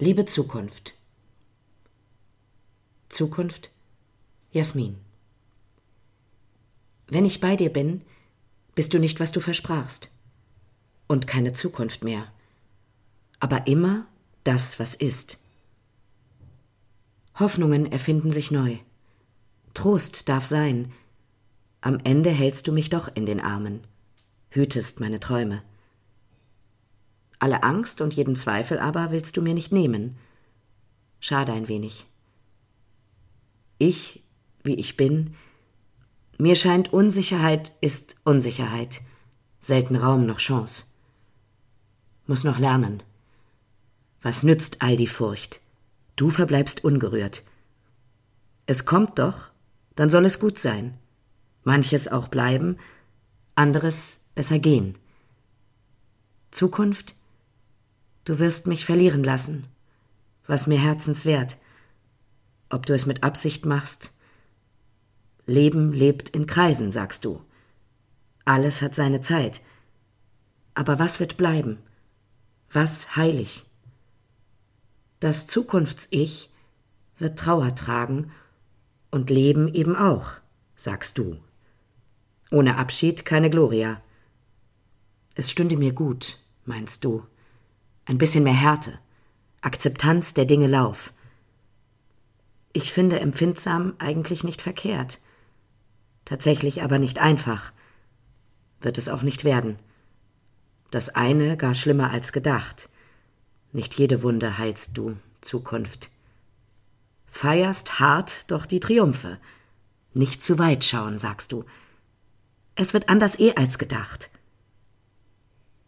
Liebe Zukunft. Zukunft Jasmin. Wenn ich bei dir bin, bist du nicht, was du versprachst. Und keine Zukunft mehr. Aber immer das, was ist. Hoffnungen erfinden sich neu. Trost darf sein. Am Ende hältst du mich doch in den Armen, hütest meine Träume. Alle Angst und jeden Zweifel aber willst du mir nicht nehmen. Schade ein wenig. Ich, wie ich bin, mir scheint Unsicherheit ist Unsicherheit, selten Raum noch Chance. Muss noch lernen. Was nützt all die Furcht? Du verbleibst ungerührt. Es kommt doch, dann soll es gut sein. Manches auch bleiben, anderes besser gehen. Zukunft Du wirst mich verlieren lassen, was mir herzenswert, ob du es mit Absicht machst. Leben lebt in Kreisen, sagst du. Alles hat seine Zeit. Aber was wird bleiben? Was heilig? Das Zukunfts-Ich wird Trauer tragen und Leben eben auch, sagst du. Ohne Abschied keine Gloria. Es stünde mir gut, meinst du ein bisschen mehr Härte, Akzeptanz der Dinge Lauf. Ich finde empfindsam eigentlich nicht verkehrt. Tatsächlich aber nicht einfach. Wird es auch nicht werden. Das eine gar schlimmer als gedacht. Nicht jede Wunde heilst du, Zukunft. Feierst hart doch die Triumphe. Nicht zu weit schauen, sagst du. Es wird anders eh als gedacht.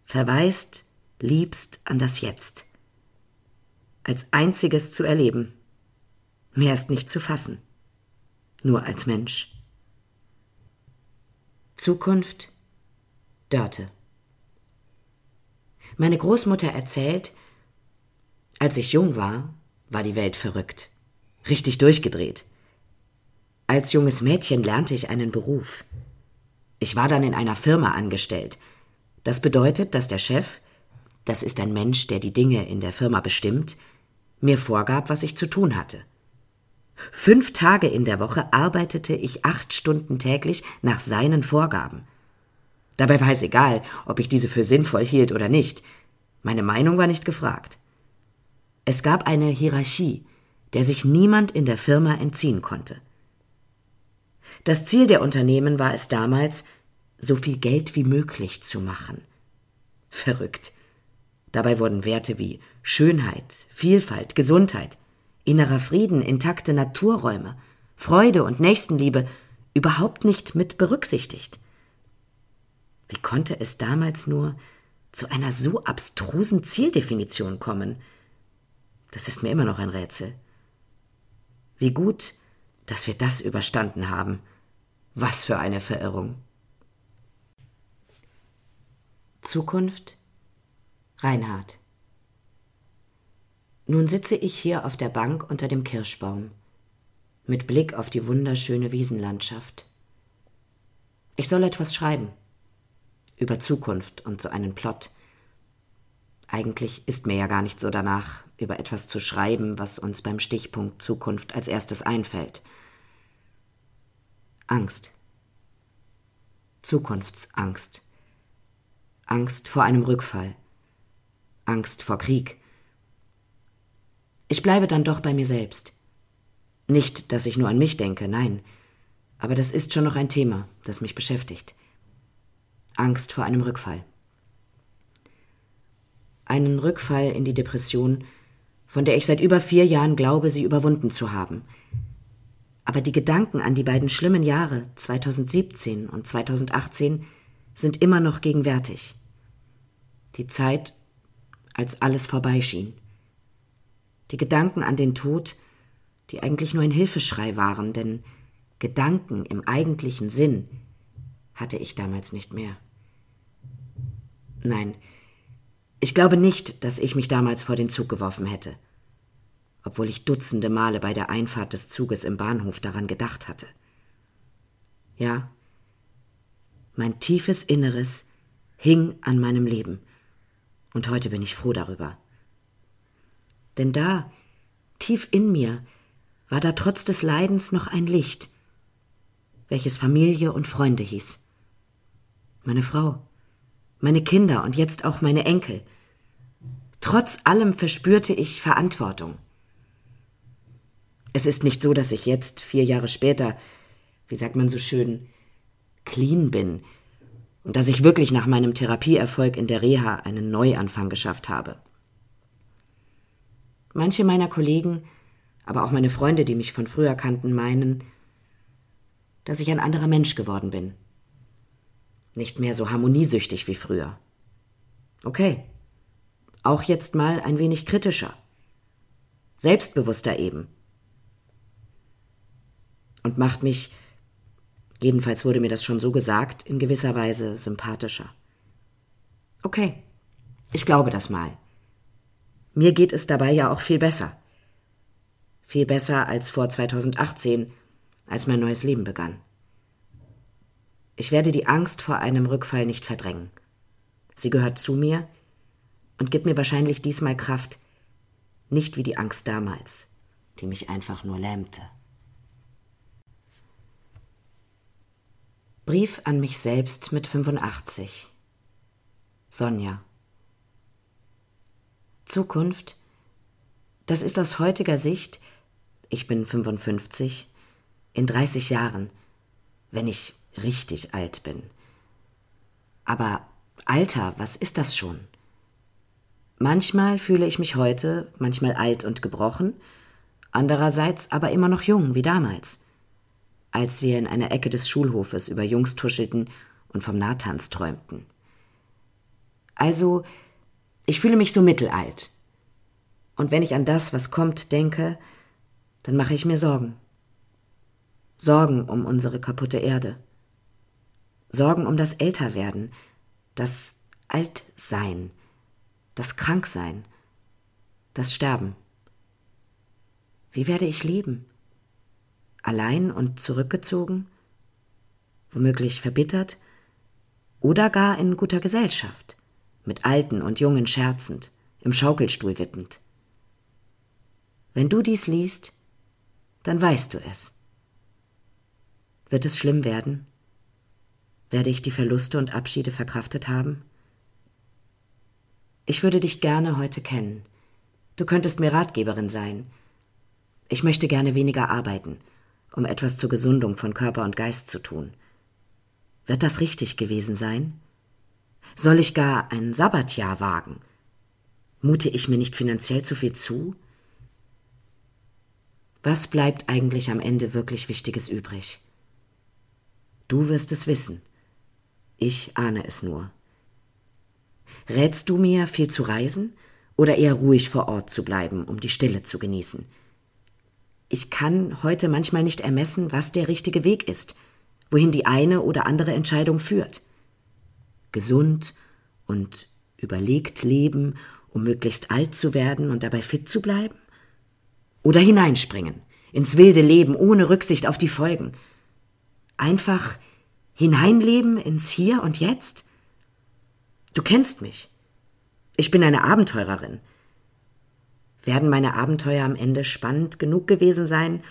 Verweist liebst an das Jetzt. Als einziges zu erleben. Mehr ist nicht zu fassen. Nur als Mensch. Zukunft Dörte. Meine Großmutter erzählt, als ich jung war, war die Welt verrückt. Richtig durchgedreht. Als junges Mädchen lernte ich einen Beruf. Ich war dann in einer Firma angestellt. Das bedeutet, dass der Chef das ist ein Mensch, der die Dinge in der Firma bestimmt, mir vorgab, was ich zu tun hatte. Fünf Tage in der Woche arbeitete ich acht Stunden täglich nach seinen Vorgaben. Dabei war es egal, ob ich diese für sinnvoll hielt oder nicht. Meine Meinung war nicht gefragt. Es gab eine Hierarchie, der sich niemand in der Firma entziehen konnte. Das Ziel der Unternehmen war es damals, so viel Geld wie möglich zu machen. Verrückt. Dabei wurden Werte wie Schönheit, Vielfalt, Gesundheit, innerer Frieden, intakte Naturräume, Freude und Nächstenliebe überhaupt nicht mit berücksichtigt. Wie konnte es damals nur zu einer so abstrusen Zieldefinition kommen? Das ist mir immer noch ein Rätsel. Wie gut, dass wir das überstanden haben. Was für eine Verirrung. Zukunft Reinhard. Nun sitze ich hier auf der Bank unter dem Kirschbaum, mit Blick auf die wunderschöne Wiesenlandschaft. Ich soll etwas schreiben. Über Zukunft und so einen Plot. Eigentlich ist mir ja gar nicht so danach, über etwas zu schreiben, was uns beim Stichpunkt Zukunft als erstes einfällt. Angst. Zukunftsangst. Angst vor einem Rückfall. Angst vor Krieg. Ich bleibe dann doch bei mir selbst. Nicht, dass ich nur an mich denke, nein, aber das ist schon noch ein Thema, das mich beschäftigt. Angst vor einem Rückfall. Einen Rückfall in die Depression, von der ich seit über vier Jahren glaube, sie überwunden zu haben. Aber die Gedanken an die beiden schlimmen Jahre 2017 und 2018 sind immer noch gegenwärtig. Die Zeit, als alles vorbeischien. Die Gedanken an den Tod, die eigentlich nur ein Hilfeschrei waren, denn Gedanken im eigentlichen Sinn hatte ich damals nicht mehr. Nein, ich glaube nicht, dass ich mich damals vor den Zug geworfen hätte, obwohl ich dutzende Male bei der Einfahrt des Zuges im Bahnhof daran gedacht hatte. Ja, mein tiefes Inneres hing an meinem Leben und heute bin ich froh darüber. Denn da, tief in mir, war da trotz des Leidens noch ein Licht, welches Familie und Freunde hieß. Meine Frau, meine Kinder und jetzt auch meine Enkel. Trotz allem verspürte ich Verantwortung. Es ist nicht so, dass ich jetzt, vier Jahre später, wie sagt man so schön, clean bin und dass ich wirklich nach meinem Therapieerfolg in der Reha einen Neuanfang geschafft habe. Manche meiner Kollegen, aber auch meine Freunde, die mich von früher kannten, meinen, dass ich ein anderer Mensch geworden bin. Nicht mehr so harmoniesüchtig wie früher. Okay. Auch jetzt mal ein wenig kritischer. Selbstbewusster eben. Und macht mich, jedenfalls wurde mir das schon so gesagt, in gewisser Weise sympathischer. Okay. Ich glaube das mal. Mir geht es dabei ja auch viel besser. Viel besser als vor 2018, als mein neues Leben begann. Ich werde die Angst vor einem Rückfall nicht verdrängen. Sie gehört zu mir und gibt mir wahrscheinlich diesmal Kraft, nicht wie die Angst damals, die mich einfach nur lähmte. Brief an mich selbst mit 85. Sonja. Zukunft, das ist aus heutiger Sicht, ich bin 55, in 30 Jahren, wenn ich richtig alt bin. Aber Alter, was ist das schon? Manchmal fühle ich mich heute, manchmal alt und gebrochen, andererseits aber immer noch jung wie damals, als wir in einer Ecke des Schulhofes über Jungs tuschelten und vom Nahtanz träumten. Also ich fühle mich so mittelalt. Und wenn ich an das, was kommt, denke, dann mache ich mir Sorgen. Sorgen um unsere kaputte Erde. Sorgen um das Älterwerden, das Altsein, das Kranksein, das Sterben. Wie werde ich leben? Allein und zurückgezogen? Womöglich verbittert? Oder gar in guter Gesellschaft? mit Alten und Jungen scherzend, im Schaukelstuhl wippend. Wenn du dies liest, dann weißt du es. Wird es schlimm werden? Werde ich die Verluste und Abschiede verkraftet haben? Ich würde dich gerne heute kennen. Du könntest mir Ratgeberin sein. Ich möchte gerne weniger arbeiten, um etwas zur Gesundung von Körper und Geist zu tun. Wird das richtig gewesen sein? Soll ich gar ein Sabbatjahr wagen? Mute ich mir nicht finanziell zu viel zu? Was bleibt eigentlich am Ende wirklich Wichtiges übrig? Du wirst es wissen. Ich ahne es nur. Rätst du mir, viel zu reisen oder eher ruhig vor Ort zu bleiben, um die Stille zu genießen? Ich kann heute manchmal nicht ermessen, was der richtige Weg ist, wohin die eine oder andere Entscheidung führt gesund und überlegt leben, um möglichst alt zu werden und dabei fit zu bleiben? Oder hineinspringen, ins wilde Leben ohne Rücksicht auf die Folgen? Einfach hineinleben ins Hier und Jetzt? Du kennst mich. Ich bin eine Abenteurerin. Werden meine Abenteuer am Ende spannend genug gewesen sein,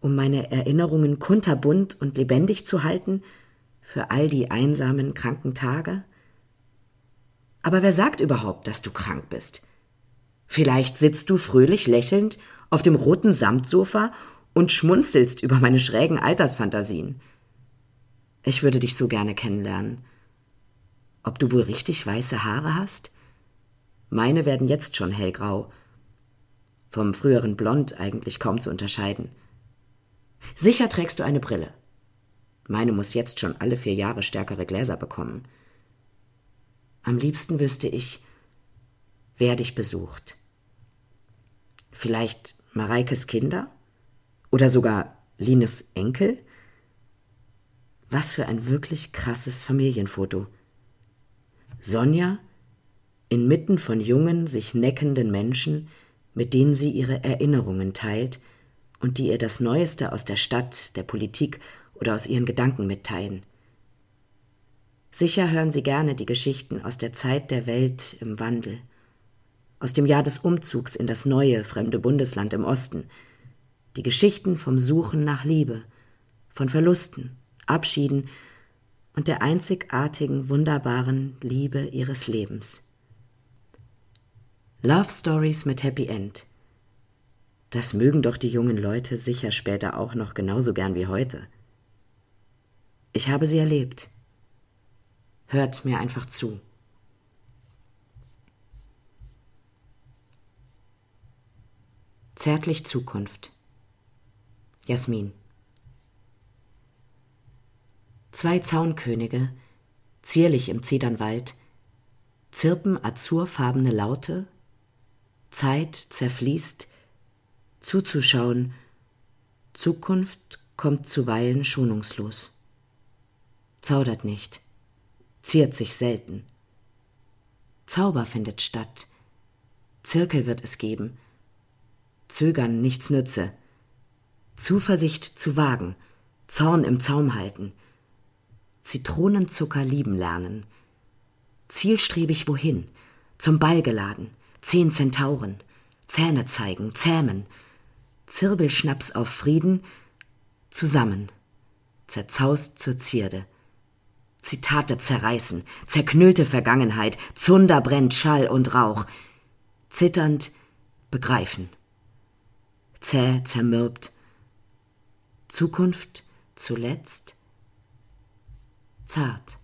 um meine Erinnerungen kunterbunt und lebendig zu halten für all die einsamen, kranken Tage? Aber wer sagt überhaupt, dass du krank bist? Vielleicht sitzt du fröhlich lächelnd auf dem roten Samtsofa und schmunzelst über meine schrägen Altersfantasien. Ich würde dich so gerne kennenlernen. Ob du wohl richtig weiße Haare hast? Meine werden jetzt schon hellgrau. Vom früheren Blond eigentlich kaum zu unterscheiden. Sicher trägst du eine Brille. Meine muss jetzt schon alle vier Jahre stärkere Gläser bekommen. Am liebsten wüsste ich, wer dich besucht. Vielleicht Mareikes Kinder? Oder sogar Lines Enkel? Was für ein wirklich krasses Familienfoto. Sonja inmitten von jungen, sich neckenden Menschen, mit denen sie ihre Erinnerungen teilt und die ihr das Neueste aus der Stadt, der Politik oder aus ihren Gedanken mitteilen. Sicher hören Sie gerne die Geschichten aus der Zeit der Welt im Wandel. aus dem Jahr des Umzugs in das neue, fremde Bundesland im Osten. Die Geschichten vom Suchen nach Liebe, von Verlusten, Abschieden und der einzigartigen, wunderbaren Liebe ihres Lebens. Love Stories mit Happy End. Das mögen doch die jungen Leute sicher später auch noch genauso gern wie heute. Ich habe sie erlebt. Hört mir einfach zu. Zärtlich Zukunft. Jasmin. Zwei Zaunkönige, zierlich im Zedernwald, zirpen azurfarbene Laute, Zeit zerfließt, zuzuschauen, Zukunft kommt zuweilen schonungslos. Zaudert nicht, ziert sich selten. Zauber findet statt, Zirkel wird es geben, Zögern nichts nütze, Zuversicht zu wagen, Zorn im Zaum halten, Zitronenzucker lieben lernen, zielstrebig wohin, zum Ball geladen, zehn Zentauren, Zähne zeigen, zähmen, Zirbelschnaps auf Frieden, zusammen, zerzaust zur Zierde. Zitate zerreißen, zerknüllte Vergangenheit, Zunder brennt Schall und Rauch, zitternd begreifen, zäh zermürbt, Zukunft zuletzt zart.